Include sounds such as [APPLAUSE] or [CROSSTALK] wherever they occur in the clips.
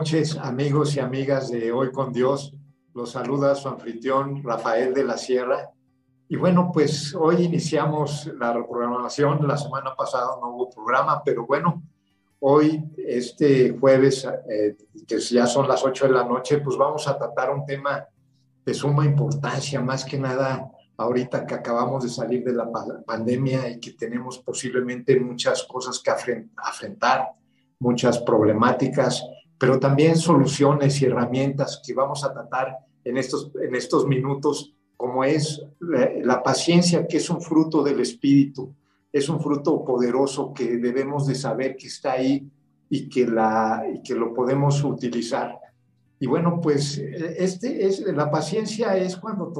Noches, amigos y amigas de Hoy con Dios. Los saluda su anfitrión Rafael de la Sierra. Y bueno, pues hoy iniciamos la reprogramación. La semana pasada no hubo programa, pero bueno, hoy, este jueves, eh, que ya son las 8 de la noche, pues vamos a tratar un tema de suma importancia, más que nada ahorita que acabamos de salir de la pandemia y que tenemos posiblemente muchas cosas que afrontar, muchas problemáticas, pero también soluciones y herramientas que vamos a tratar en estos, en estos minutos, como es la, paciencia, que es un fruto del espíritu, es un fruto poderoso que debemos de saber que está ahí y que, la, y que lo podemos utilizar. Y bueno, pues este es, la paciencia es cuando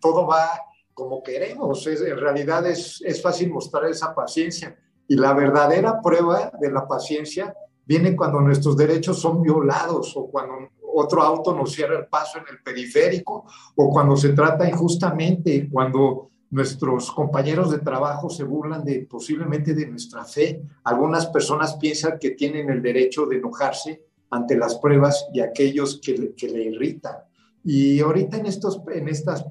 todo va como queremos. en realidad es, es fácil mostrar esa paciencia. Y la verdadera prueba de la paciencia viene cuando nuestros derechos son violados o cuando otro auto nos cierra el paso en el periférico o cuando se trata injustamente, cuando nuestros compañeros de trabajo se burlan de posiblemente de nuestra fe. Algunas personas piensan que tienen el derecho de enojarse ante las pruebas y aquellos que, que le irritan. Y ahorita en, estos, en estas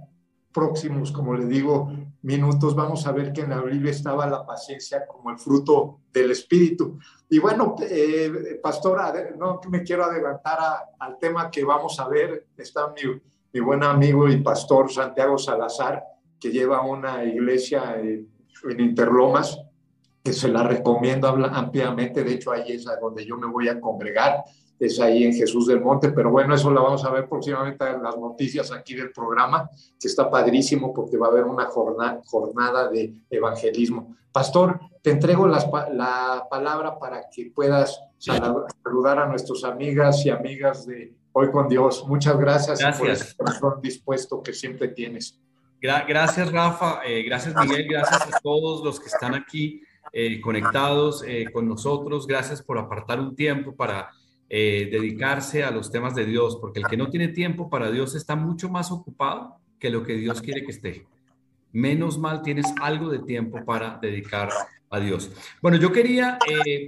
próximos, como le digo, minutos, vamos a ver que en Biblia estaba la paciencia como el fruto del Espíritu. Y bueno, eh, pastora, no me quiero adelantar al tema que vamos a ver. Está mi, mi, buen amigo y pastor Santiago Salazar, que lleva una iglesia en, en Interlomas, que se la recomiendo ampliamente. De hecho, ahí es a donde yo me voy a congregar es ahí en Jesús del Monte, pero bueno, eso lo vamos a ver próximamente en las noticias aquí del programa, que está padrísimo porque va a haber una jornada, jornada de evangelismo. Pastor, te entrego la palabra para que puedas saludar a nuestras amigas y amigas de Hoy con Dios. Muchas gracias, gracias. por el corazón dispuesto que siempre tienes. Gracias, Rafa. Eh, gracias, Miguel. Gracias a todos los que están aquí eh, conectados eh, con nosotros. Gracias por apartar un tiempo para eh, dedicarse a los temas de Dios, porque el que no tiene tiempo para Dios está mucho más ocupado que lo que Dios quiere que esté. Menos mal tienes algo de tiempo para dedicar a Dios. Bueno, yo quería eh,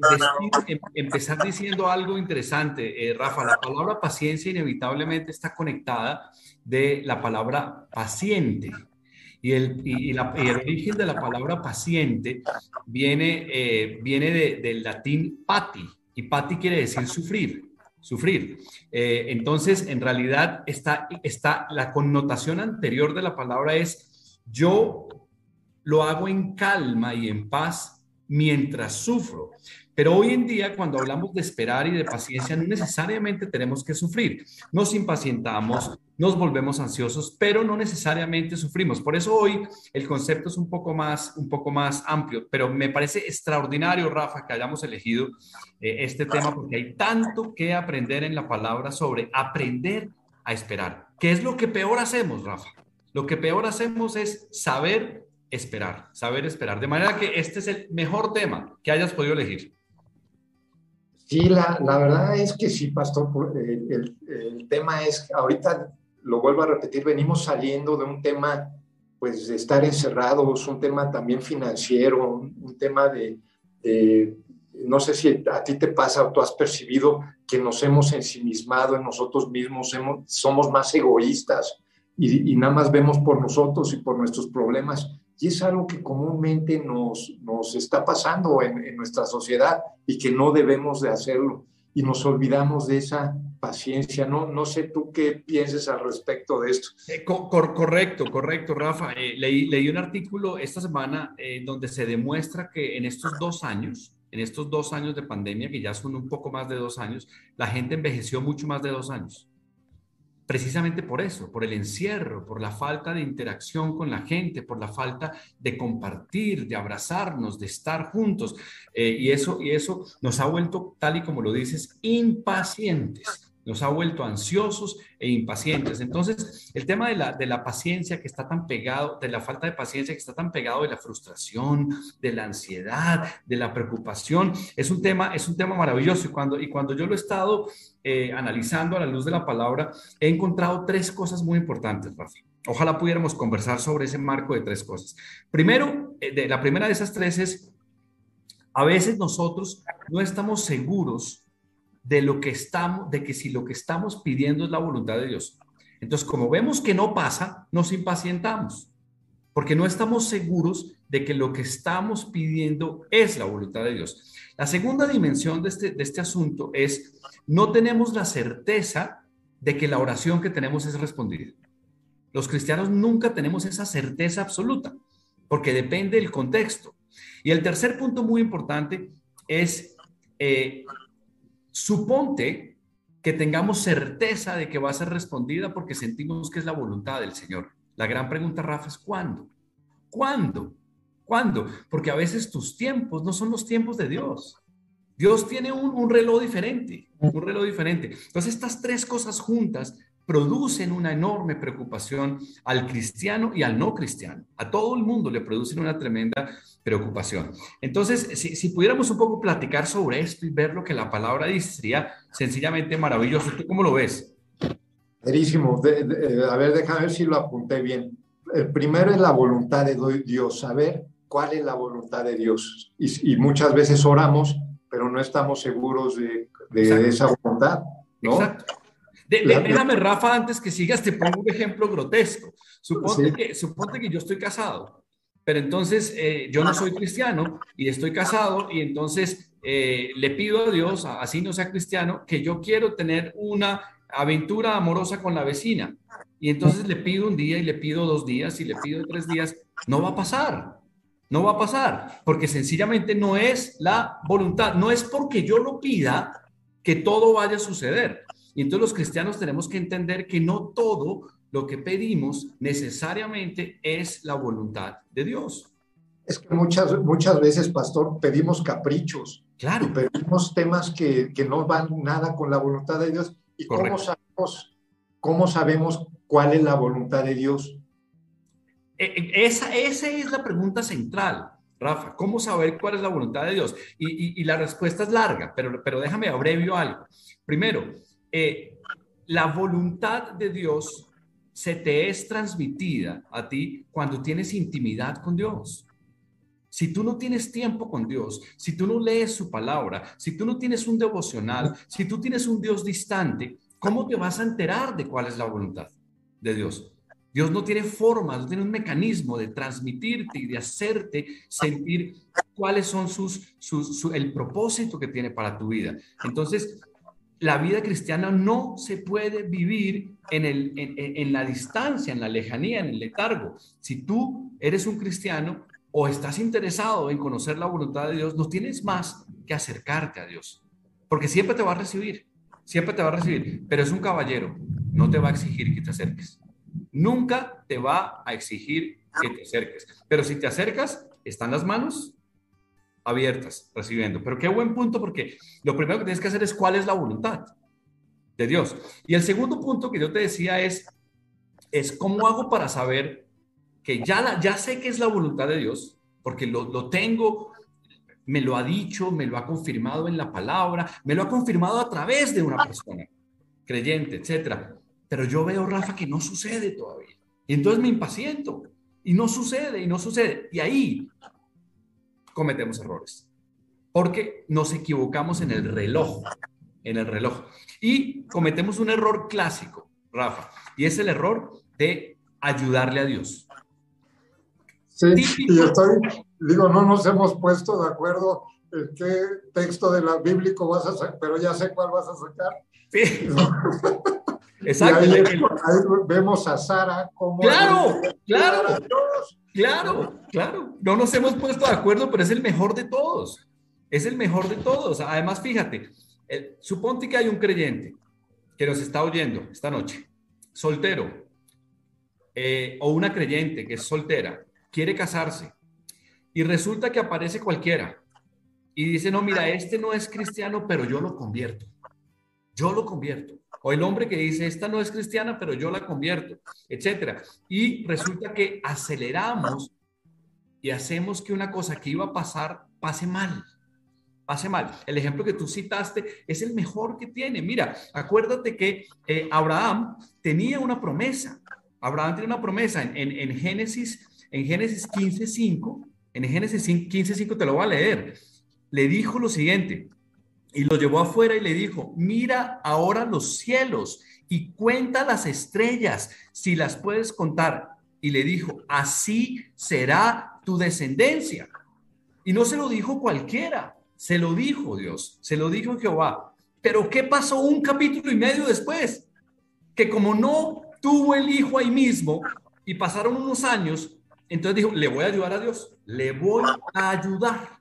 em, empezar diciendo algo interesante, eh, Rafa. La palabra paciencia inevitablemente está conectada de la palabra paciente. Y el, el origen de la palabra paciente viene, viene del latín pati, y pati quiere decir sufrir, sufrir. Eh, entonces, en realidad, está, está, la connotación anterior de la palabra es yo lo hago en calma y en paz mientras sufro. Pero hoy en día, cuando hablamos de esperar y de paciencia, no necesariamente tenemos que sufrir. Nos impacientamos, nos volvemos ansiosos, pero no necesariamente sufrimos. Por eso hoy el concepto es un poco más, un poco más amplio, pero me parece extraordinario, Rafa, que hayamos elegido eh, este tema porque hay tanto que aprender en la palabra sobre aprender a esperar. ¿Qué es lo que peor hacemos, Rafa? Lo que peor hacemos es saber esperar, saber esperar. De manera que este es el mejor tema que hayas podido elegir. Sí, la, la verdad es que sí, pastor. El, el, tema es, ahorita lo vuelvo a repetir, venimos saliendo de un tema, pues, de estar encerrados, un tema también financiero, un, tema de, no sé si a ti te pasa o tú has percibido que nos hemos ensimismado en nosotros mismos, hemos, somos más egoístas y, y, nada más vemos por nosotros y por nuestros problemas. Y es algo que comúnmente nos, nos está pasando en, nuestra sociedad y que no debemos de hacerlo. Y nos olvidamos de esa paciencia. No, no sé tú qué pienses al respecto de esto. Eh, correcto, correcto, Rafa. Eh, leí, leí, un artículo esta semana eh, donde se demuestra que en estos dos años, en estos dos años de pandemia, que ya son un poco más de dos años, la gente envejeció mucho más de dos años precisamente por eso, por el encierro, por la falta de interacción con la gente, por la falta de compartir, de abrazarnos, de estar juntos. Eh, y, eso, y eso nos ha vuelto, tal y como lo dices, impacientes nos ha vuelto ansiosos e impacientes. Entonces, el tema de la, de la paciencia que está tan pegado, de la falta de paciencia que está tan pegado de la frustración, de la ansiedad, de la preocupación, es un tema, es un tema maravilloso. Y cuando, y cuando yo lo he estado eh, analizando a la luz de la palabra, he encontrado tres cosas muy importantes, Rafa. Ojalá pudiéramos conversar sobre ese marco de tres cosas. Primero, eh, la primera de esas tres es, a veces nosotros no estamos seguros de lo que estamos, de que si lo que estamos pidiendo es la voluntad de Dios. Entonces, como vemos que no pasa, nos impacientamos, porque no estamos seguros de que lo que estamos pidiendo es la voluntad de Dios. La segunda dimensión de este, de este asunto es, no tenemos la certeza de que la oración que tenemos es respondida. Los cristianos nunca tenemos esa certeza absoluta, porque depende del contexto. Y el tercer punto muy importante es, eh, suponte que tengamos certeza de que va a ser respondida porque sentimos que es la voluntad del Señor. La gran pregunta, Rafa, es ¿cuándo? ¿Cuándo? ¿Cuándo? Porque a veces tus tiempos no son los tiempos de Dios. Dios tiene un, reloj diferente, un reloj diferente. Entonces, estas tres cosas juntas producen una enorme preocupación al cristiano y al no cristiano. A todo el mundo le producen una tremenda preocupación. Entonces, si, pudiéramos un poco platicar sobre esto y ver lo que la palabra dice, sería sencillamente maravilloso. ¿Tú cómo lo ves? Verísimo. a ver, déjame ver si lo apunté bien. El primero es la voluntad de Dios, saber cuál es la voluntad de Dios. Y, muchas veces oramos, pero no estamos seguros de, esa voluntad. ¿no? Exacto déjame, Rafa, antes que sigas, te pongo un ejemplo grotesco. Suponte, que, suponte que yo estoy casado, pero entonces eh, yo no soy cristiano y estoy casado y entonces eh, le pido a Dios, así no sea cristiano, que yo quiero tener una aventura amorosa con la vecina. Y entonces le pido un día y le pido dos días y le pido tres días. No va a pasar. No va a pasar, porque sencillamente no es la voluntad, no es porque yo lo pida que todo vaya a suceder. Y entonces los cristianos tenemos que entender que no todo lo que pedimos necesariamente es la voluntad de Dios. Es que muchas, muchas veces, pastor, pedimos caprichos. Claro. Y pedimos temas que, que no van nada con la voluntad de Dios. ¿Y cómo sabemos, cómo sabemos cuál es la voluntad de Dios? E, e, esa, esa es la pregunta central, Rafa. ¿Cómo saber cuál es la voluntad de Dios? Y, y, la respuesta es larga, pero, pero déjame abrevio algo. Primero, eh, la voluntad de Dios se te es transmitida a ti cuando tienes intimidad con Dios. Si tú no tienes tiempo con Dios, si tú no lees su palabra, si tú no tienes un devocional, si tú tienes un Dios distante, ¿cómo te vas a enterar de cuál es la voluntad de Dios? Dios no tiene forma, no tiene un mecanismo de transmitirte y de hacerte sentir cuáles son sus, sus el propósito que tiene para tu vida. Entonces, la vida cristiana no se puede vivir en, en, la distancia, en la lejanía, en el letargo. Si tú eres un cristiano o estás interesado en conocer la voluntad de Dios, no tienes más que acercarte a Dios, porque siempre te va a recibir, siempre te va a recibir, pero es un caballero, no te va a exigir que te acerques. Nunca te va a exigir que te acerques, pero si te acercas, están las manos abiertas, recibiendo. Pero qué buen punto, porque lo primero que tienes que hacer es cuál es la voluntad de Dios. Y el segundo punto que yo te decía es, es cómo hago para saber que ya, ya sé que es la voluntad de Dios, porque lo, lo tengo, me lo ha dicho, me lo ha confirmado en la palabra, me lo ha confirmado a través de una persona creyente, etcétera. Pero yo veo, Rafa, que no sucede todavía. Y entonces me impaciento. Y no sucede, y no sucede. Y ahí cometemos errores. Porque nos equivocamos en el reloj, en el reloj. Y cometemos un error clásico, Rafa, y es el error de ayudarle a Dios. Sí, y estoy, digo, no nos hemos puesto de acuerdo en qué texto de la bíblico vas a sacar, pero ya sé cuál vas a sacar. Sí. [LAUGHS] Exacto. Ahí, vemos a Sara como... Claro, claro. Claro, claro. No nos hemos puesto de acuerdo, pero es el mejor de todos. Es el mejor de todos. Además, fíjate, suponte que hay un creyente que nos está oyendo esta noche, soltero, eh, o una creyente que es soltera, quiere casarse, y resulta que aparece cualquiera y dice, no, mira, este no es cristiano, pero yo lo convierto. Yo lo convierto. O el hombre que dice, esta no es cristiana, pero yo la convierto, etcétera. Y resulta que aceleramos y hacemos que una cosa que iba a pasar pase mal. Pase mal. El ejemplo que tú citaste es el mejor que tiene. Mira, acuérdate que eh, Abraham tenía una promesa. Abraham tenía una promesa en, en, Génesis, en Génesis 15.5. En Génesis 15.5 te lo voy a leer. Le dijo lo siguiente, y lo llevó afuera y le dijo, mira ahora los cielos y cuenta las estrellas, si las puedes contar. Y le dijo, así será tu descendencia. Y no se lo dijo cualquiera, se lo dijo Dios, se lo dijo Jehová. Pero ¿qué pasó un capítulo y medio después? Que como no tuvo el hijo ahí mismo y pasaron unos años, entonces dijo, le voy a ayudar a Dios, le voy a ayudar.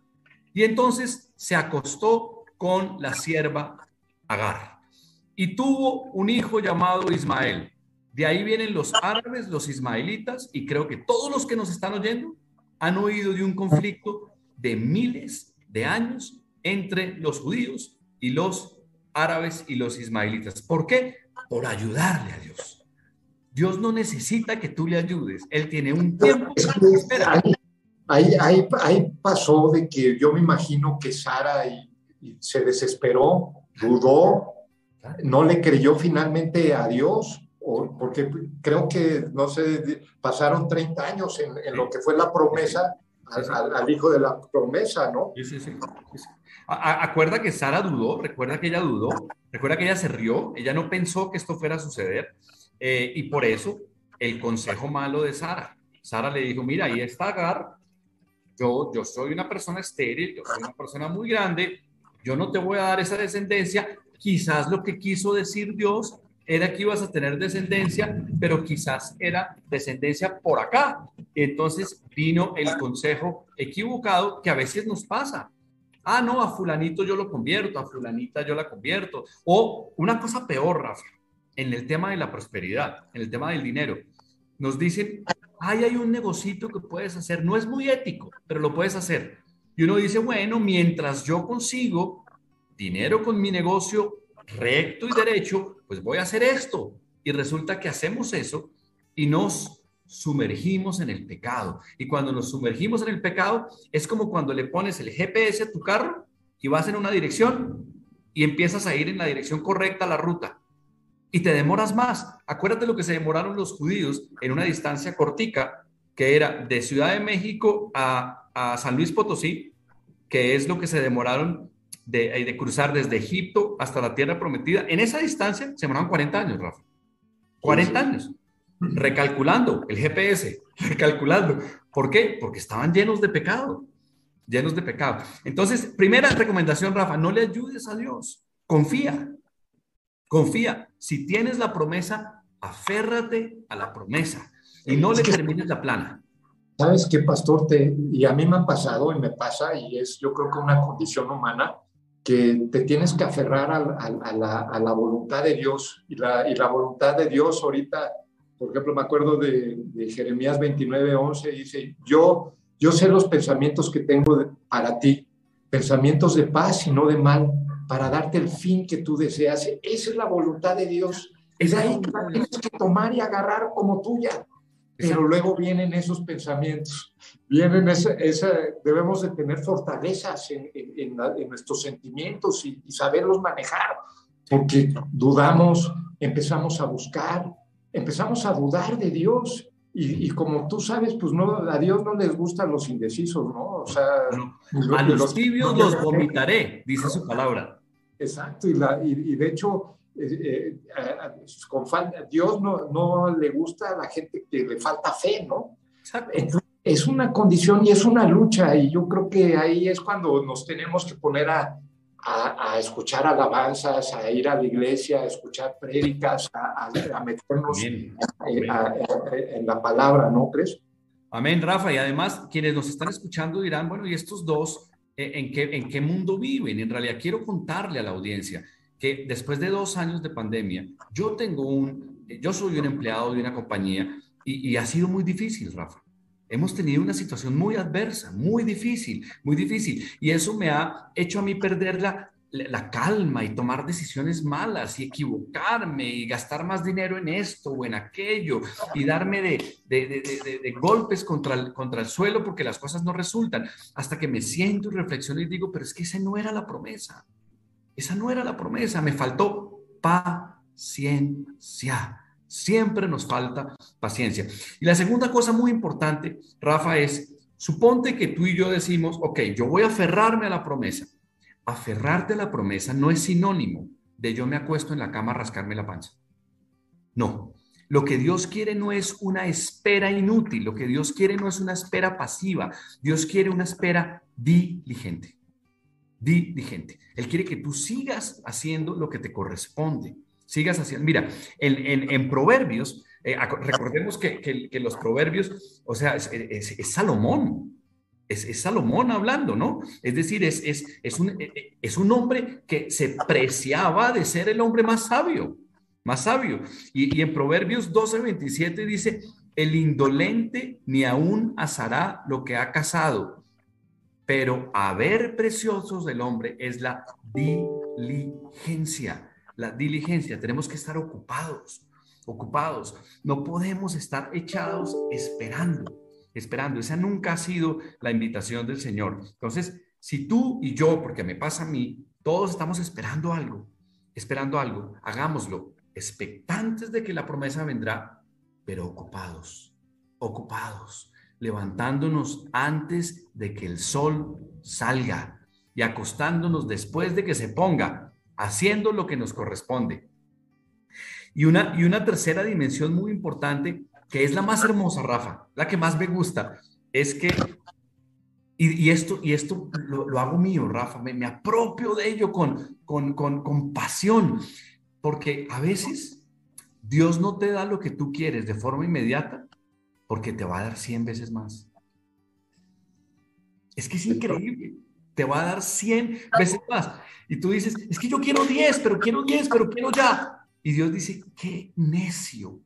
Y entonces se acostó con la sierva Agar y tuvo un hijo llamado Ismael. De ahí vienen los árabes, los ismaelitas, y creo que todos los que nos están oyendo han oído de un conflicto de miles de años entre los judíos y los árabes y los ismaelitas. ¿Por qué? Por ayudarle a Dios. Dios no necesita que tú le ayudes. Él tiene un tiempo. Ahí, ahí, ahí, pasó de que yo me imagino que Sara se desesperó, dudó, no le creyó finalmente a Dios, porque creo que, no sé, pasaron 30 años en, lo que fue la promesa al, hijo de la promesa, ¿no? Sí, sí, sí. Acuerda que Sara dudó, recuerda que ella dudó, recuerda que ella se rió, ella no pensó que esto fuera a suceder, eh, y por eso el consejo malo de Sara. Sara le dijo, mira, ahí está Agar, yo, yo soy una persona estéril, yo soy una persona muy grande, yo no te voy a dar esa descendencia. Quizás lo que quiso decir Dios era que ibas a tener descendencia, pero quizás era descendencia por acá. Entonces vino el consejo equivocado que a veces nos pasa. Ah, no, a fulanito yo lo convierto, a fulanita yo la convierto. O una cosa peor, Rafa, en el tema de la prosperidad, en el tema del dinero. Nos dicen, ay, hay un negocito que puedes hacer, no es muy ético, pero lo puedes hacer. Y uno dice, bueno, mientras yo consigo dinero con mi negocio recto y derecho, pues voy a hacer esto. Y resulta que hacemos eso y nos sumergimos en el pecado. Y cuando nos sumergimos en el pecado, es como cuando le pones el GPS a tu carro y vas en una dirección y empiezas a ir en la dirección correcta la ruta. Y te demoras más. Acuérdate lo que se demoraron los judíos en una distancia cortica, que era de Ciudad de México a a San Luis Potosí, que es lo que se demoraron de, eh, de, cruzar desde Egipto hasta la tierra prometida. En esa distancia se demoraron 40 años, Rafa. 40 años. Recalculando el GPS, [LAUGHS] recalculando. ¿Por qué? Porque estaban llenos de pecado. Llenos de pecado. Entonces, primera recomendación, Rafa, no le ayudes a Dios. Confía. Confía. Si tienes la promesa, aférrate a la promesa y no le termines la plana. ¿Sabes qué, pastor? Te, y a mí me ha pasado y me pasa, y es yo creo que una condición humana, que te tienes que aferrar a, la, voluntad de Dios. Y la, y la, voluntad de Dios ahorita, por ejemplo, me acuerdo de, Jeremías 29, 11, dice, yo, yo sé los pensamientos que tengo para ti, pensamientos de paz y no de mal, para darte el fin que tú deseas. Esa es la voluntad de Dios. Es ahí que la tienes que tomar y agarrar como tuya pero luego vienen esos pensamientos, vienen esa, debemos de tener fortalezas en, en, nuestros sentimientos y, saberlos manejar, porque dudamos, empezamos a buscar, empezamos a dudar de Dios. Y, como tú sabes, pues no, a Dios no les gustan los indecisos, ¿no? O sea, a los, tibios los vomitaré, dice su palabra. Exacto, y, la, y de hecho, eh, eh, con Dios no, no, le gusta a la gente que le falta fe, ¿no? es una condición y es una lucha y yo creo que ahí es cuando nos tenemos que poner a, a, escuchar alabanzas, a ir a la iglesia, a escuchar prédicas, a, meternos eh, en la palabra, ¿no crees? Amén, Rafa. Y además, quienes nos están escuchando dirán, bueno, ¿y estos dos en qué, en qué mundo viven? En realidad, quiero contarle a la audiencia que después de dos años de pandemia, yo tengo un, yo soy un empleado de una compañía y, ha sido muy difícil, Rafa. Hemos tenido una situación muy adversa, muy difícil, muy difícil. Y eso me ha hecho a mí perder la, la calma y tomar decisiones malas y equivocarme y gastar más dinero en esto o en aquello y darme de, de, de, de, golpes contra el, contra el suelo porque las cosas no resultan, hasta que me siento y reflexiono y digo, pero es que esa no era la promesa. Esa no era la promesa, me faltó paciencia. Siempre nos falta paciencia. Y la segunda cosa muy importante, Rafa, es, suponte que tú y yo decimos, ok, yo voy a aferrarme a la promesa, aferrarte a la promesa no es sinónimo de yo me acuesto en la cama a rascarme la panza. No, lo que Dios quiere no es una espera inútil, lo que Dios quiere no es una espera pasiva, Dios quiere una espera diligente. Diligente. Él quiere que tú sigas haciendo lo que te corresponde. Sigas haciendo. Mira, en, Proverbios, eh, recordemos que, los Proverbios, o sea, es, Salomón. Es, Salomón hablando, ¿no? Es decir, es, es, un, es un hombre que se preciaba de ser el hombre más sabio más sabio. Y, en Proverbios 12, 27 dice, el indolente ni aún asará lo que ha casado, pero haber preciosos del hombre es la diligencia. La diligencia, tenemos que estar ocupados, ocupados. No podemos estar echados esperando, esperando. Esa nunca ha sido la invitación del Señor. Entonces, si tú y yo, porque me pasa a mí, todos estamos esperando algo, esperando algo, hagámoslo, expectantes de que la promesa vendrá, pero ocupados, ocupados, levantándonos antes de que el sol salga y acostándonos después de que se ponga, haciendo lo que nos corresponde. Y una, y una tercera dimensión muy importante, que es la más hermosa, Rafa, la que más me gusta, es que, y, esto, y esto lo, hago mío, Rafa, me, me apropio de ello con, con, con, con pasión, porque a veces Dios no te da lo que tú quieres de forma inmediata porque te va a dar 100 veces más. Es que es increíble. Te va a dar 100 veces más. Y tú dices, es que yo quiero 10, pero quiero 10, pero quiero ya. Y Dios dice, qué necio.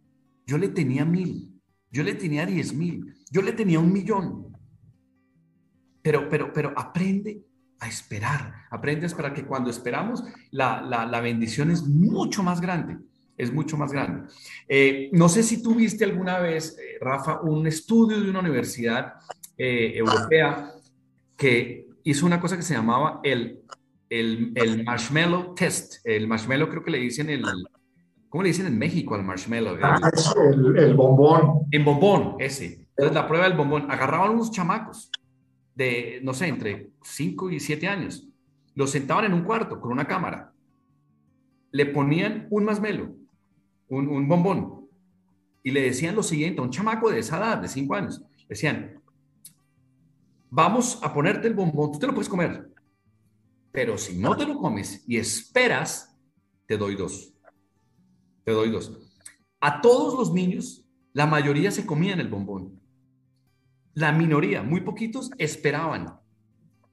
Yo le tenía mil, yo le tenía 10 mil, yo le tenía un millón. Pero, pero, pero aprende a esperar. Aprende a esperar que cuando esperamos, la, bendición es mucho más grande. Es mucho más grande. Eh, no sé si tú viste alguna vez, eh, Rafa, un estudio de una universidad eh, europea que hizo una cosa que se llamaba el, el, marshmallow test. El marshmallow creo que le dicen el... ¿Cómo le dicen en México al marshmallow? Ah, el, el bombón. En bombón, ese. Entonces la prueba del bombón. Agarraban unos chamacos de, no sé, entre 5 y 7 años. Los sentaban en un cuarto con una cámara. Le ponían un masmelo, un, un bombón, y le decían lo siguiente a un chamaco de esa edad, de 5 años. decían, vamos a ponerte el bombón, tú te lo puedes comer, pero si no te lo comes y esperas, te doy dos. Te doy dos. A todos los niños, la mayoría se comían el bombón. La minoría, muy poquitos, esperaban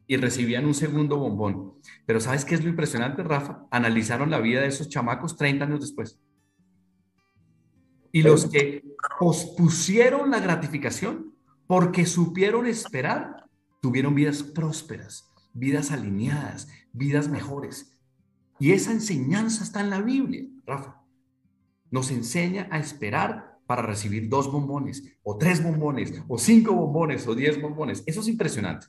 y recibían un segundo bombón. Pero ¿sabes qué es lo impresionante, Rafa? Analizaron la vida de esos chamacos 30 años después. Y los que pospusieron la gratificación porque supieron esperar, tuvieron vidas prósperas, vidas alineadas, vidas mejores. Y esa enseñanza está en la Biblia, Rafa. Nos enseña a esperar para recibir dos bombones, o tres bombones, o cinco bombones, o diez bombones. Eso es impresionante.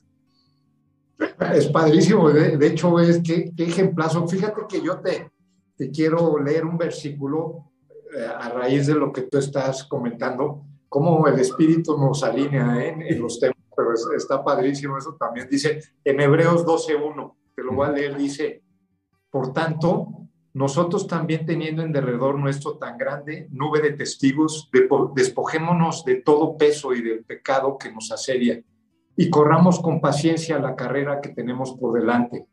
Es padrísimo. De, hecho, es que qué ejemplazo. Fíjate que yo te, te quiero leer un versículo a raíz de lo que tú estás comentando, cómo el Espíritu nos alinea ¿eh? en los temas, pero está padrísimo eso también. Dice en Hebreos 12.1, te lo voy a leer, dice, por tanto, nosotros también teniendo en derredor nuestro tan grande nube de testigos, despojémonos de todo peso y del pecado que nos asedia y corramos con paciencia la carrera que tenemos por delante.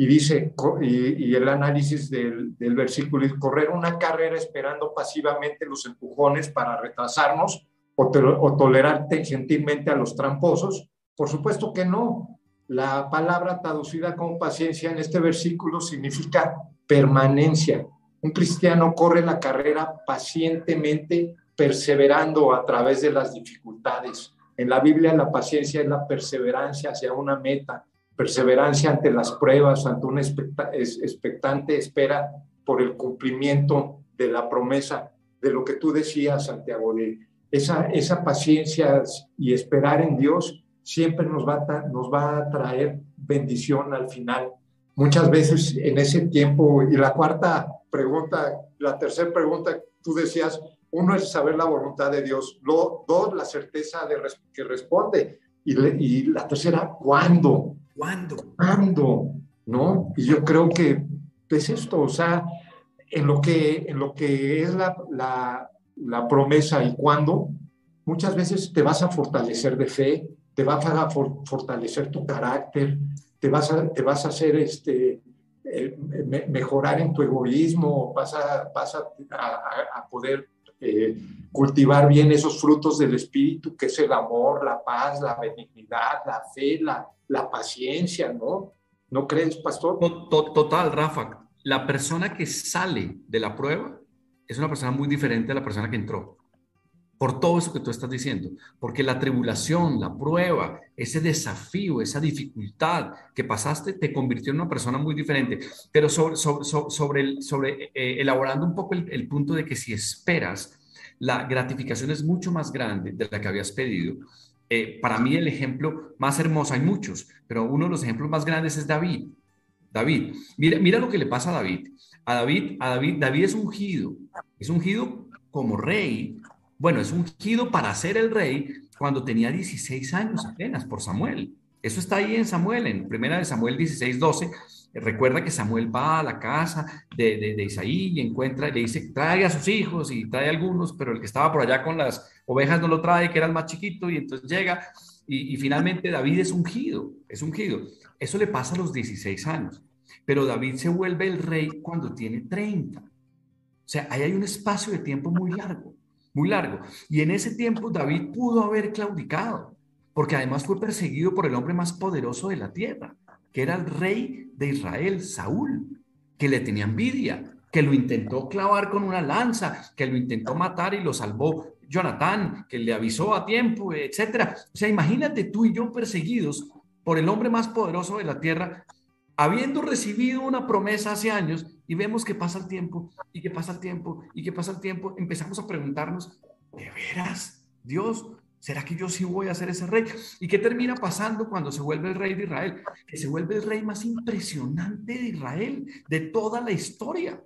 Y dice, y, el análisis del, versículo es correr una carrera esperando pasivamente los empujones para retrasarnos o, o tolerar gentilmente a los tramposos. Por supuesto que no. La palabra traducida como paciencia en este versículo significa permanencia. Un cristiano corre la carrera pacientemente, perseverando a través de las dificultades. En la Biblia la paciencia es la perseverancia hacia una meta, perseverancia ante las pruebas, ante una expectante espera por el cumplimiento de la promesa, de lo que tú decías, Santiago, de esa, esa paciencia y esperar en Dios siempre nos va, nos va a traer bendición al final muchas veces en ese tiempo, y la cuarta pregunta, la tercera pregunta, tú decías, uno es saber la voluntad de Dios, lo, dos, la certeza de que responde, y, y la tercera, ¿cuándo? ¿Cuándo? ¿Cuándo? ¿no? Y yo creo que es esto, o sea, en lo que, en lo que es la, la, promesa y cuándo, muchas veces te vas a fortalecer de fe, te vas a fortalecer tu carácter, te vas a, te vas a hacer este, eh, mejorar en tu egoísmo, vas a, vas a, a poder eh, cultivar bien esos frutos del espíritu, que es el amor, la paz, la benignidad, la fe, la, la paciencia, ¿no? ¿No crees, pastor? Total, Rafa. La persona que sale de la prueba es una persona muy diferente a la persona que entró. Por todo eso que tú estás diciendo. Porque la tribulación, la prueba, ese desafío, esa dificultad que pasaste te convirtió en una persona muy diferente. Pero sobre, sobre, el, sobre eh, elaborando un poco el, punto de que si esperas, la gratificación es mucho más grande de la que habías pedido. Eh, para mí el ejemplo más hermoso, hay muchos, pero uno de los ejemplos más grandes es David. David, mira, mira lo que le pasa a David. A David, a David, David es ungido, es ungido como rey. Bueno, es ungido para ser el rey cuando tenía 16 años apenas por Samuel. Eso está ahí en Samuel, en primera de Samuel 16, 12. Recuerda que Samuel va a la casa de, de, Isaí y encuentra, le dice, trae a sus hijos y trae algunos, pero el que estaba por allá con las ovejas no lo trae, que era el más chiquito, y entonces llega y, y finalmente David es ungido, es ungido. Eso le pasa a los 16 años, pero David se vuelve el rey cuando tiene 30. O sea, ahí hay un espacio de tiempo muy largo, muy largo. Y en ese tiempo David pudo haber claudicado, porque además fue perseguido por el hombre más poderoso de la tierra, que era el rey de Israel, Saúl, que le tenía envidia, que lo intentó clavar con una lanza, que lo intentó matar y lo salvó Jonatán, que le avisó a tiempo, etcétera. O sea, imagínate tú y yo perseguidos por el hombre más poderoso de la tierra, habiendo recibido una promesa hace años y vemos que pasa el tiempo y que pasa el tiempo y que pasa el tiempo, empezamos a preguntarnos, ¿de veras, Dios, ¿Será que yo sí voy a ser ese rey? ¿Y qué termina pasando cuando se vuelve el rey de Israel? Que se vuelve el rey más impresionante de Israel, de toda la historia.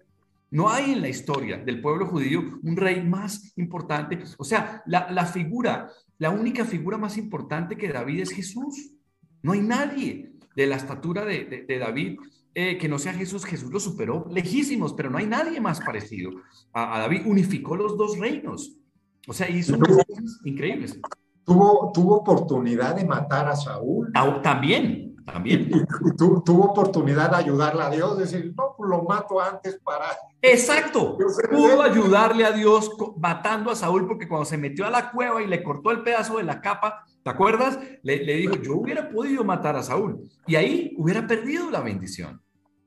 No hay en la historia del pueblo judío un rey más importante. O sea, la, figura, la única figura más importante que David es Jesús. No hay nadie de la estatura de, David eh, que no sea Jesús. Jesús lo superó lejísimos, pero no hay nadie más parecido a, a David. Unificó los dos reinos. O sea, hizo cosas increíbles. Tuvo, tuvo oportunidad de matar a Saúl. También, también. Y, tuvo oportunidad de ayudarle a Dios, decir, no, pues lo mato antes para... Exacto. [LAUGHS] Pudo ayudarle a Dios matando a Saúl porque cuando se metió a la cueva y le cortó el pedazo de la capa, ¿te acuerdas? Le, le dijo, yo hubiera podido matar a Saúl y ahí hubiera perdido la bendición.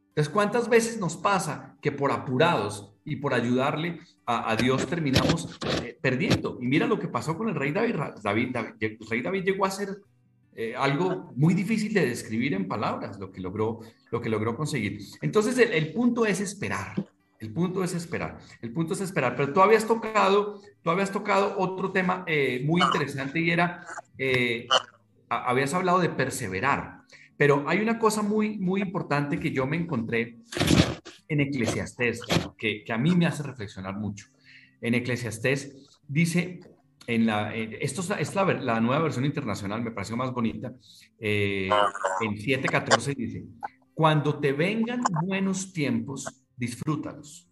Entonces, ¿cuántas veces nos pasa que por apurados y por ayudarle a, Dios terminamos eh, perdiendo. Y mira lo que pasó con el rey David. David, el rey David llegó a ser eh, algo muy difícil de describir en palabras, lo que logró, lo que logró conseguir. Entonces, el, punto es esperar. El punto es esperar. El punto es esperar. Pero tú habías tocado, tú habías tocado otro tema eh, muy interesante y era, habías hablado de perseverar. Pero hay una cosa muy, muy importante que yo me encontré en Eclesiastés, que, a mí me hace reflexionar mucho. En Eclesiastés dice, en la, esto es, la, nueva versión internacional, me pareció más bonita, eh, en 7.14 dice, cuando te vengan buenos tiempos, disfrútalos,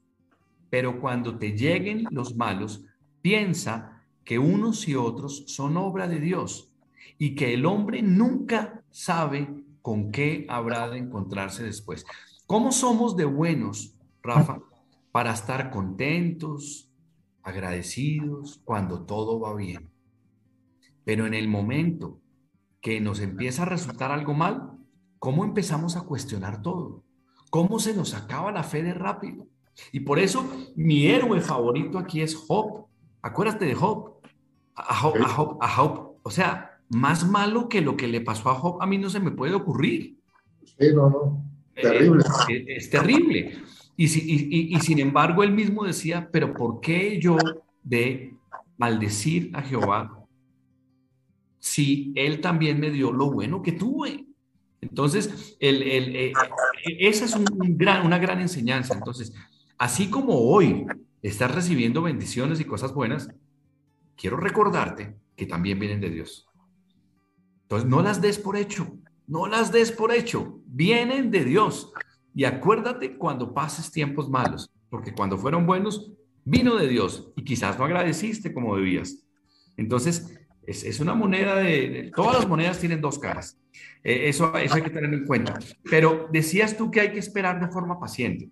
pero cuando te lleguen los malos, piensa que unos y otros son obra de Dios y que el hombre nunca sabe con qué habrá de encontrarse después. ¿Cómo somos de buenos, Rafa, para estar contentos, agradecidos cuando todo va bien? Pero en el momento que nos empieza a resultar algo mal, ¿cómo empezamos a cuestionar todo? ¿Cómo se nos acaba la fe de rápido? Y por eso mi héroe favorito aquí es Job. Acuérdate de Job. A Job, a Job, a Job. O sea, más malo que lo que le pasó a Job, a mí no se me puede ocurrir. Sí, no, no. Terrible. Eh, es, terrible. Y, y, y, sin embargo, él mismo decía, pero ¿por qué yo de maldecir a Jehová si él también me dio lo bueno que tuve? Entonces, el, el, eh, esa es un gran, una gran enseñanza. Entonces, así como hoy estás recibiendo bendiciones y cosas buenas, quiero recordarte que también vienen de Dios. Entonces, no las des por hecho. No las des por hecho, vienen de Dios. Y acuérdate cuando pases tiempos malos, porque cuando fueron buenos, vino de Dios y quizás no agradeciste como debías. Entonces, es, una moneda de, Todas las monedas tienen dos caras. Eh, eso, eso hay que tenerlo en cuenta. Pero decías tú que hay que esperar de forma paciente.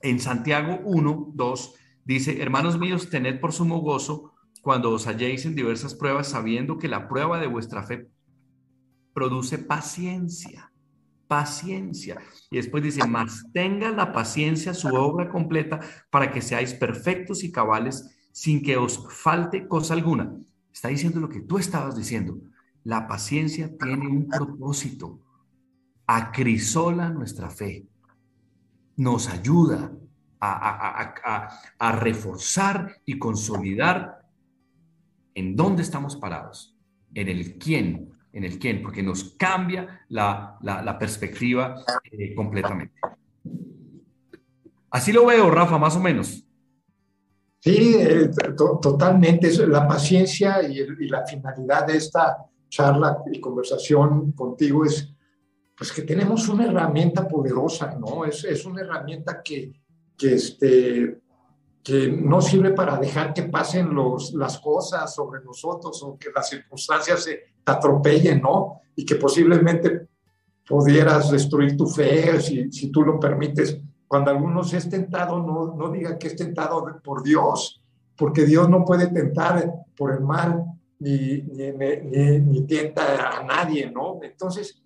En Santiago 1, 2, dice, hermanos míos, tened por sumo gozo cuando os halléis en diversas pruebas, sabiendo que la prueba de vuestra fe produce paciencia paciencia. Y después dice, más tenga la paciencia su obra completa para que seáis perfectos y cabales sin que os falte cosa alguna. Está diciendo lo que tú estabas diciendo. La paciencia tiene un propósito. Acrisola nuestra fe. Nos ayuda a, a reforzar y consolidar en dónde estamos parados, en el quién, en el quién, porque nos cambia la, la, perspectiva eh, completamente. Así lo veo, Rafa, más o menos. Sí, eh, totalmente. La paciencia y, la finalidad de esta charla y conversación contigo es pues que tenemos una herramienta poderosa, ¿no? Es, es una herramienta que, que, este, que no sirve para dejar que pasen los, las cosas sobre nosotros o que las circunstancias se atropellen, ¿no? Y que posiblemente pudieras destruir tu fe si, tú lo permites. Cuando alguno es tentado, no, no diga que es tentado por Dios, porque Dios no puede tentar por el mal ni, ni, ni, ni tienta a nadie, ¿no? Entonces,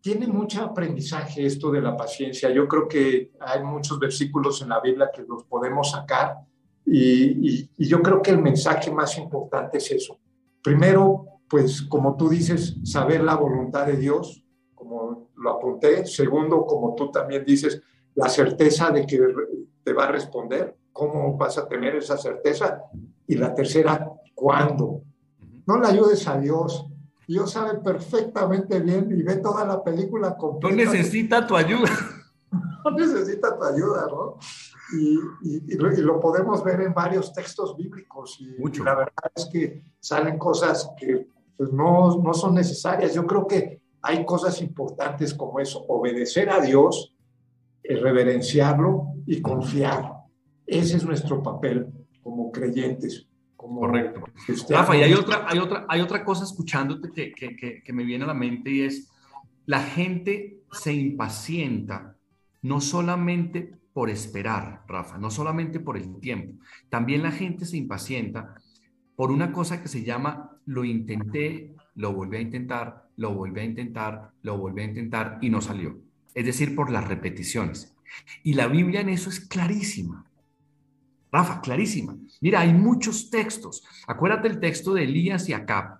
tiene mucho aprendizaje esto de la paciencia. Yo creo que hay muchos versículos en la Biblia que los podemos sacar y, yo creo que el mensaje más importante es eso. Primero, pues como tú dices, saber la voluntad de Dios, como lo apunté. Segundo, como tú también dices, la certeza de que te va a responder. ¿Cómo vas a tener esa certeza? Y la tercera, ¿cuándo? No le ayudes a Dios Dios sabe perfectamente bien y ve toda la película completa. No necesita tu ayuda. [LAUGHS] No necesita tu ayuda, ¿no? Y, lo, podemos ver en varios textos bíblicos. Y Mucho. la verdad es que salen cosas que pues, no, no son necesarias. Yo creo que hay cosas importantes como eso, obedecer a Dios, reverenciarlo y confiar. Ese es nuestro papel como creyentes. Correcto. Rafa, y hay otra, hay, otra, hay otra cosa escuchándote que, que, que, me viene a la mente y es, la gente se impacienta no solamente por esperar, Rafa, no solamente por el tiempo, también la gente se impacienta por una cosa que se llama lo intenté, lo volví a intentar, lo volví a intentar, lo volví a intentar y no salió. Es decir, por las repeticiones. Y la Biblia en eso es clarísima. Rafa, clarísima. Mira, hay muchos textos. Acuérdate el texto de Elías y Acab,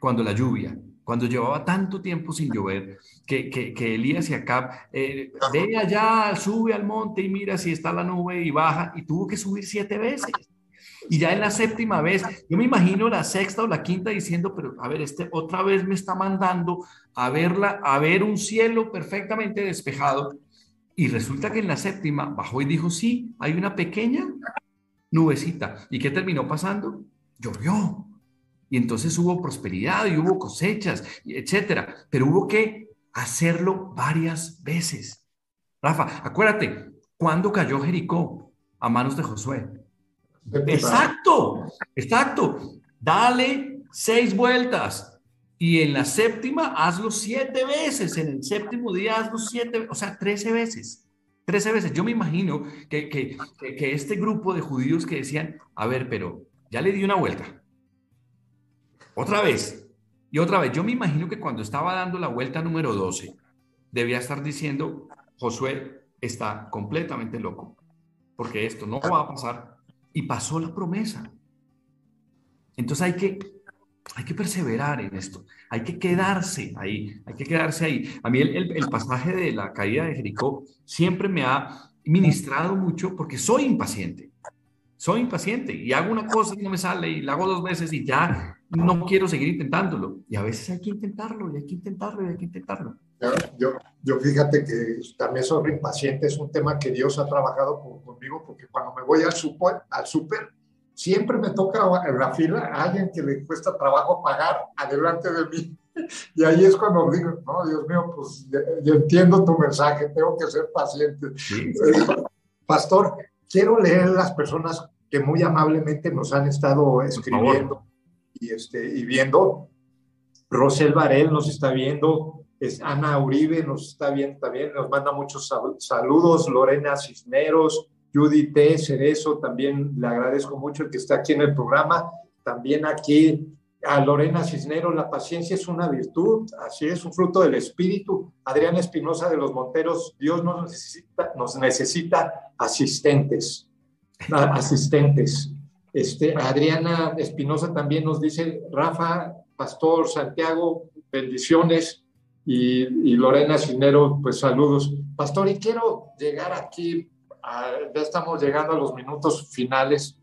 cuando la lluvia, cuando llevaba tanto tiempo sin llover, que, que, Elías y Acab, eh, ve allá, sube al monte y mira si está la nube y baja, y tuvo que subir siete veces. Y ya en la séptima vez, yo me imagino la sexta o la quinta diciendo, pero a ver, este otra vez me está mandando a verla, a ver un cielo perfectamente despejado. Y resulta que en la séptima bajó y dijo, sí, hay una pequeña nubecita. ¿Y qué terminó pasando? Llovió. Y entonces hubo prosperidad y hubo cosechas, etcétera. Pero hubo que hacerlo varias veces. Rafa, acuérdate, ¿cuándo cayó Jericó a manos de Josué? Exacto, exacto. Dale seis vueltas y en la séptima hazlo siete veces. En el séptimo día hazlo siete, o sea, trece veces. Trece veces. Yo me imagino que, que, que, este grupo de judíos que decían, a ver, pero ya le di una vuelta. Otra vez. Y otra vez. Yo me imagino que cuando estaba dando la vuelta número 12, debía estar diciendo, Josué está completamente loco, porque esto no va a pasar. Y pasó la promesa. Entonces hay que hay que perseverar en esto, hay que quedarse ahí, hay que quedarse ahí. A mí el, el, pasaje de la caída de Jericó siempre me ha ministrado mucho porque soy impaciente, soy impaciente y hago una cosa y no me sale y la hago dos veces y ya no quiero seguir intentándolo. Y a veces hay que intentarlo y hay que intentarlo y hay que intentarlo. Yo, yo fíjate que también soy impaciente, es un tema que Dios ha trabajado conmigo porque cuando me voy al super, al super siempre me toca en la fila a alguien que le cuesta trabajo pagar adelante de mí. [LAUGHS] Y ahí es cuando digo, no, Dios mío, pues yo entiendo tu mensaje, tengo que ser paciente. [LAUGHS] Pastor, quiero leer las personas que muy amablemente nos han estado escribiendo y, este, y viendo. Rosel Varel nos está viendo, es Ana Uribe nos está viendo también, nos manda muchos saludos, Lorena Cisneros, Judy T. Cerezo, también le agradezco mucho que está aquí en el programa, también aquí a Lorena Cisneros, la paciencia es una virtud, así es, un fruto del espíritu. Adriana Espinosa de los Monteros, Dios nos necesita, nos necesita asistentes, asistentes. Este, Adriana Espinosa también nos dice, Rafa, Pastor, Santiago, bendiciones. Y, y Lorena Cisneros, pues saludos. Pastor, y quiero llegar aquí, ya estamos llegando a los minutos finales,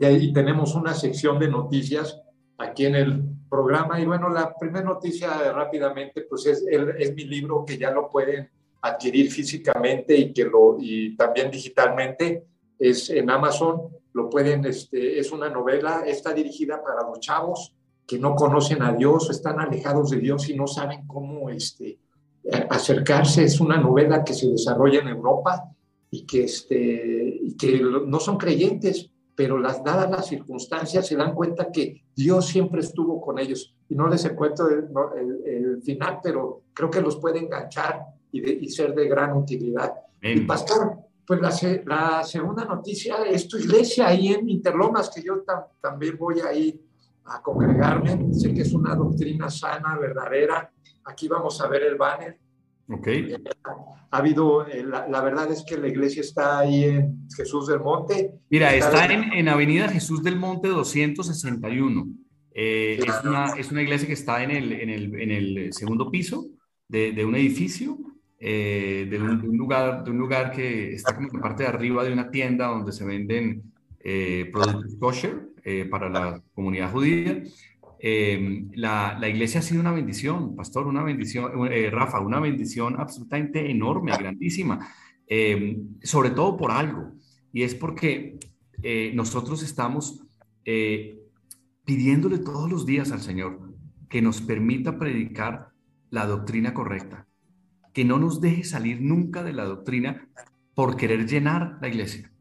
ahí tenemos una sección de noticias aquí en el programa. Y bueno, la primera noticia rápidamente, pues es, es mi libro que ya lo pueden adquirir físicamente y, que lo, y también digitalmente. Es en Amazon, lo pueden, este, es una novela, está dirigida para los chavos que no conocen a Dios, están alejados de Dios y no saben cómo este, acercarse. Es una novela que se desarrolla en Europa y que, este, y que no son creyentes, pero las, dadas las circunstancias se dan cuenta que Dios siempre estuvo con ellos. Y no les encuentro el, final, pero creo que los puede enganchar y, ser de gran utilidad. Y pastor, pues la, la, segunda noticia es tu iglesia ahí en Interlomas, que yo también voy ahí a congregarme. Sé que es una doctrina sana, verdadera. Aquí vamos a ver el banner. Ok. Ha habido, eh, la, verdad es que la iglesia está ahí en Jesús del Monte. Mira, está, en, en, Avenida Jesús del Monte 261. Eh, es, una, es una iglesia que está en el, en el, en el segundo piso de, de un edificio, eh, de, un, lugar, de un lugar que está como en la parte de arriba de una tienda donde se venden productos kosher para la comunidad judía. Em, la, iglesia ha sido una bendición, pastor, una bendición, eh, Rafa, una bendición absolutamente enorme, grandísima, sobre todo por algo, y es porque eh, nosotros estamos eh, pidiéndole todos los días al Señor que nos permita predicar la doctrina correcta, que no nos deje salir nunca de la doctrina por querer llenar la iglesia.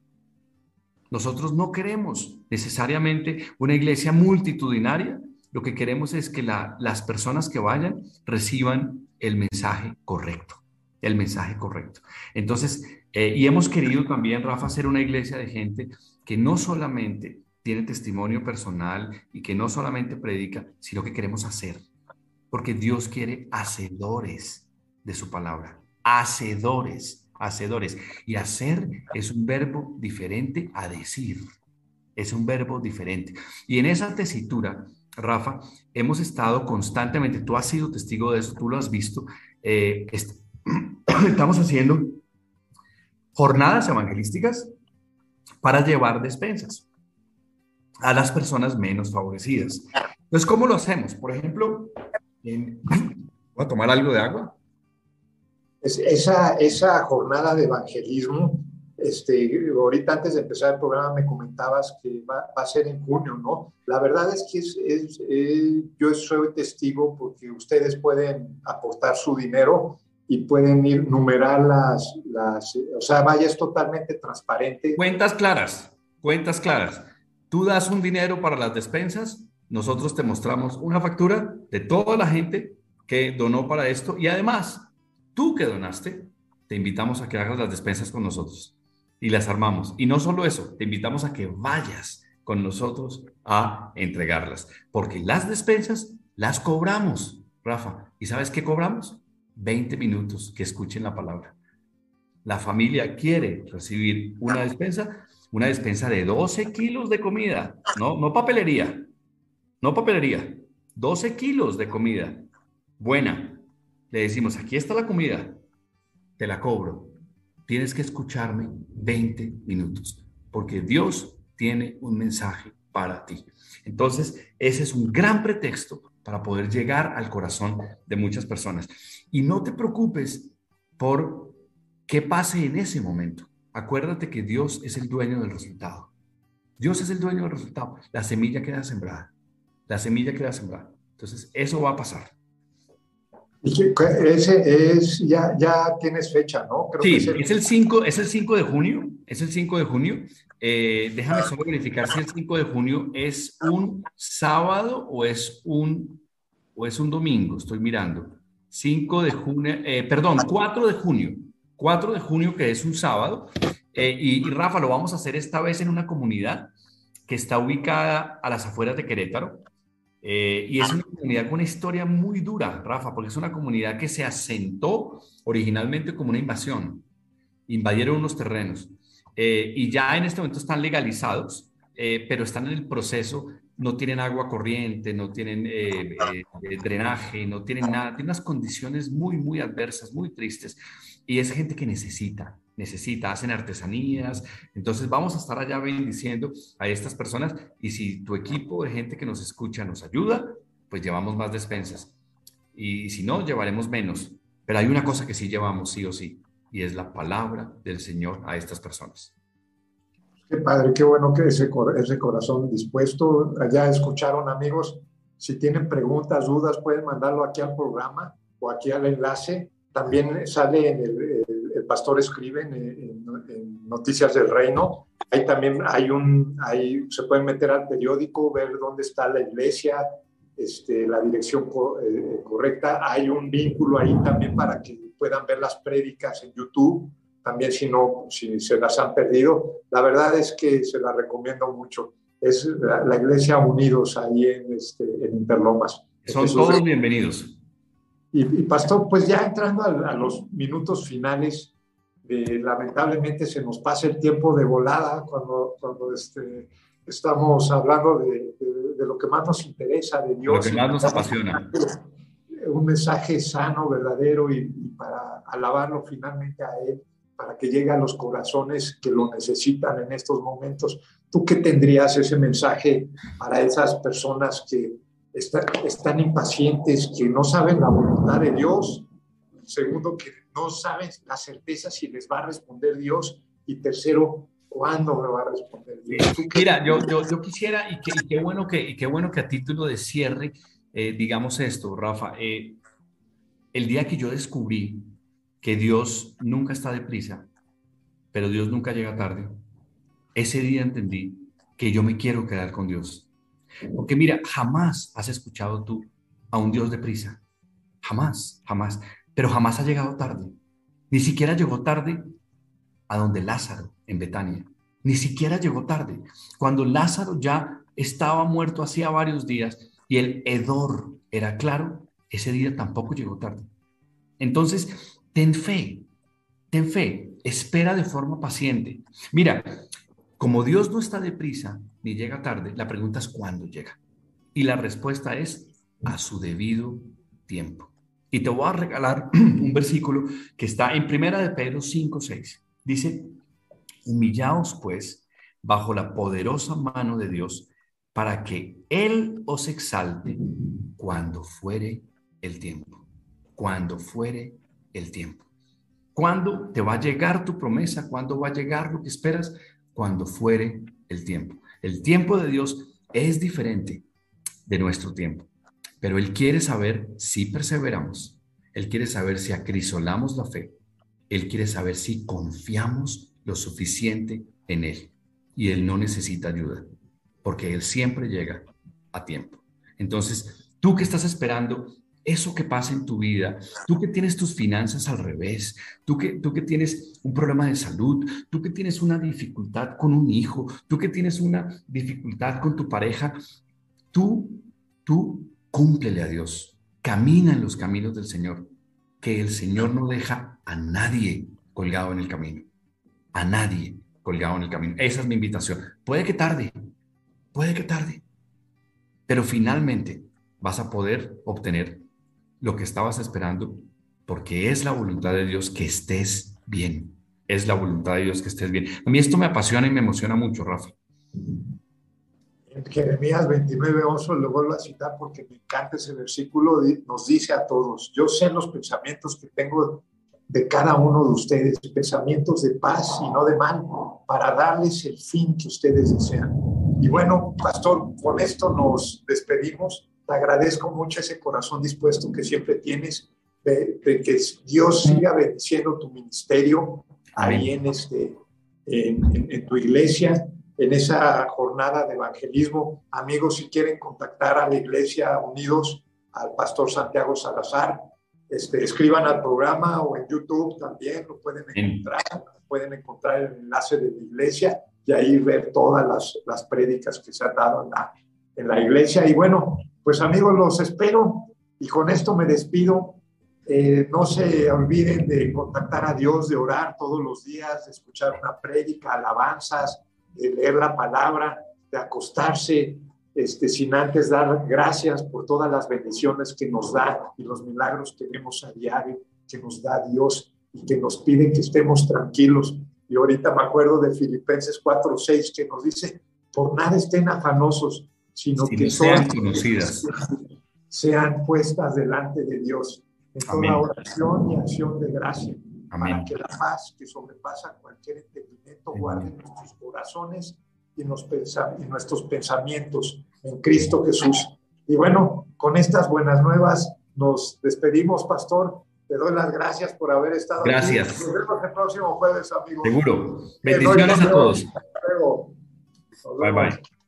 Nosotros no queremos necesariamente una iglesia multitudinaria, lo que queremos es que las personas que vayan reciban el mensaje correcto, el mensaje correcto. Entonces, eh, y hemos querido también, Rafa, ser una iglesia de gente que no solamente tiene testimonio personal y que no solamente predica, sino que queremos hacer, porque Dios quiere hacedores de su palabra, hacedores, hacedores. Y hacer es un verbo diferente a decir, es un verbo diferente. Y en esa tesitura Rafa, hemos estado constantemente, tú has sido testigo de eso, tú lo has visto, eh, [CLEARS THROAT] estamos haciendo jornadas evangelísticas para llevar despensas a las personas menos favorecidas. Entonces, ¿cómo lo hacemos? Por ejemplo, [CLEARS THROAT] voy a tomar algo de agua. Esa, esa jornada de evangelismo este, ahorita antes de empezar el programa me comentabas que va, a ser en junio, ¿no? La verdad es que es, yo soy testigo porque ustedes pueden aportar su dinero y pueden ir numerar las, las, o sea, vaya, es totalmente transparente. Cuentas claras, cuentas claras. Tú das un dinero para las despensas, nosotros te mostramos una factura de toda la gente que donó para esto y además, tú que donaste, te invitamos a que hagas las despensas con nosotros y las armamos. Y no solo eso, te invitamos a que vayas con nosotros a entregarlas, porque las despensas las cobramos, Rafa. ¿Y sabes qué cobramos? 20 minutos que escuchen la palabra. La familia quiere recibir una despensa, una despensa de 12 kilos de comida, no, no papelería, no papelería, 12 kilos de comida buena. Le decimos, aquí está la comida, te la cobro, tienes que escucharme 20 minutos, porque Dios tiene un mensaje para ti. Entonces, ese es un gran pretexto para poder llegar al corazón de muchas personas. Y no te preocupes por qué pase en ese momento. Acuérdate que Dios es el dueño del resultado. Dios es el dueño del resultado. La semilla queda sembrada. La semilla queda sembrada. Entonces, eso va a pasar. Ese es, ya, ya tienes fecha, ¿no? sí, es el, 5, es el 5 de junio, es el 5 de junio. Eh, déjame solo verificar si el 5 de junio es un sábado o es un, o es un domingo, estoy mirando. 5 de junio, eh, perdón, 4 de junio, 4 de junio que es un sábado. Eh, y, y Rafa, lo vamos a hacer esta vez en una comunidad que está ubicada a las afueras de Querétaro. Eh, y es una comunidad con una historia muy dura, Rafa, porque es una comunidad que se asentó originalmente como una invasión. Invadieron unos terrenos. Eh, y ya en este momento están legalizados, eh, pero están en el proceso, no tienen agua corriente, no tienen drenaje, no tienen nada, tienen unas condiciones muy, muy adversas, muy tristes. Y es gente que necesita, necesita, hacen artesanías. Entonces vamos a estar allá bendiciendo a estas personas y si tu equipo de gente que nos escucha nos ayuda, pues llevamos más despensas. Y si no, llevaremos menos. Pero hay una cosa que sí llevamos sí o sí, y es la palabra del Señor a estas personas. Qué padre, qué bueno que ese, ese corazón dispuesto. Allá escucharon amigos. Si tienen preguntas, dudas, pueden mandarlo aquí al programa o aquí al enlace. También sale en el, pastor escribe en, Noticias del Reino. Ahí también hay un, ahí se pueden meter al periódico, ver dónde está la iglesia, este, la dirección eh, correcta. Hay un vínculo ahí también para que puedan ver las prédicas en YouTube, también si no, si se las han perdido. La verdad es que se la recomiendo mucho. Es la, iglesia Unidos ahí en, este, en Interlomas. Son todos bienvenidos. Y, Pastor, pues ya entrando a, los minutos finales, lamentablemente se nos pasa el tiempo de volada cuando, cuando este, estamos hablando de, lo que más nos interesa, de Dios. Lo que más nos apasiona. Un mensaje sano, verdadero y, para alabarlo finalmente a Él, para que llegue a los corazones que lo necesitan en estos momentos. ¿Tú qué tendrías ese mensaje para esas personas que están impacientes, que no saben la voluntad de Dios? Segundo, que no saben la certeza si les va a responder Dios. Y tercero, ¿cuándo me va a responder Dios? Mira, yo, yo, yo quisiera, y, qué bueno que, y qué bueno que a título de cierre, eh, digamos esto, Rafa, eh, el día que yo descubrí que Dios nunca está deprisa, pero Dios nunca llega tarde, ese día entendí que yo me quiero quedar con Dios. Porque mira, jamás has escuchado tú a un Dios deprisa. Jamás, jamás pero jamás ha llegado tarde. Ni siquiera llegó tarde a donde Lázaro, en Betania. Ni siquiera llegó tarde. Cuando Lázaro ya estaba muerto hacía varios días y el hedor era claro, ese día tampoco llegó tarde. Entonces, ten fe, ten fe, espera de forma paciente. Mira, como Dios no está deprisa ni llega tarde, la pregunta es cuándo llega. Y la respuesta es a su debido tiempo. Y te voy a regalar [CLEARS THROAT] un versículo que está en Primera de Pedro 5, 6. Dice, humillaos pues bajo la poderosa mano de Dios para que Él os exalte cuando fuere el tiempo. Cuando fuere el tiempo. ¿Cuándo te va a llegar tu promesa? ¿Cuándo va a llegar lo que esperas? Cuando fuere el tiempo. El tiempo de Dios es diferente de nuestro tiempo. Pero Él quiere saber si perseveramos. Él quiere saber si acrisolamos la fe. Él quiere saber si confiamos lo suficiente en Él. Y Él no necesita ayuda, porque Él siempre llega a tiempo. Entonces, tú que estás esperando eso que pasa en tu vida, tú que tienes tus finanzas al revés, tú que, tú que tienes un problema de salud, tú que tienes una dificultad con un hijo, tú que tienes una dificultad con tu pareja, tú, tú cúmplele a Dios, camina en los caminos del Señor, que el Señor no deja a nadie colgado en el camino, a nadie colgado en el camino. Esa es mi invitación. Puede que tarde, puede que tarde, pero finalmente vas a poder obtener lo que estabas esperando porque es la voluntad de Dios que estés bien. Es la voluntad de Dios que estés bien. A mí esto me apasiona y me emociona mucho, Rafa. Jeremías 29, 11, lo vuelvo a citar porque me encanta ese versículo, nos dice a todos, yo sé los pensamientos que tengo de cada uno de ustedes, pensamientos de paz y no de mal, para darles el fin que ustedes desean. Y bueno, pastor, con esto nos despedimos. Te agradezco mucho ese corazón dispuesto que siempre tienes de, que Dios siga bendiciendo tu ministerio ahí en, este, en, tu iglesia, en esa jornada de evangelismo. Amigos, si quieren contactar a la iglesia Unidos, al pastor Santiago Salazar, este, escriban al programa o en YouTube también lo pueden encontrar, pueden encontrar el enlace de la iglesia y ahí ver todas las, las prédicas que se han dado en la, en la iglesia. Y bueno, pues amigos, los espero y con esto me despido. Eh, no se olviden de contactar a Dios, de orar todos los días, de escuchar una prédica, alabanzas, de leer la palabra, de acostarse, este, sin antes dar gracias por todas las bendiciones que nos da y los milagros que vemos a diario, que nos da Dios y que nos pide que estemos tranquilos. Y ahorita me acuerdo de Filipenses 4:6 que nos dice, por nada estén afanosos, sino que sean conocidas. Sean puestas delante de Dios en toda oración y acción de gracia, para que la paz que sobrepasa cualquier entendimiento guarde nuestros corazones y, nuestros pensamientos en Cristo Jesús. Y bueno, con estas buenas nuevas nos despedimos, Pastor. Te doy las gracias por haber estado gracias. aquí. Nos vemos el próximo jueves, amigos. Seguro. Bendiciones a todos. Bye bye.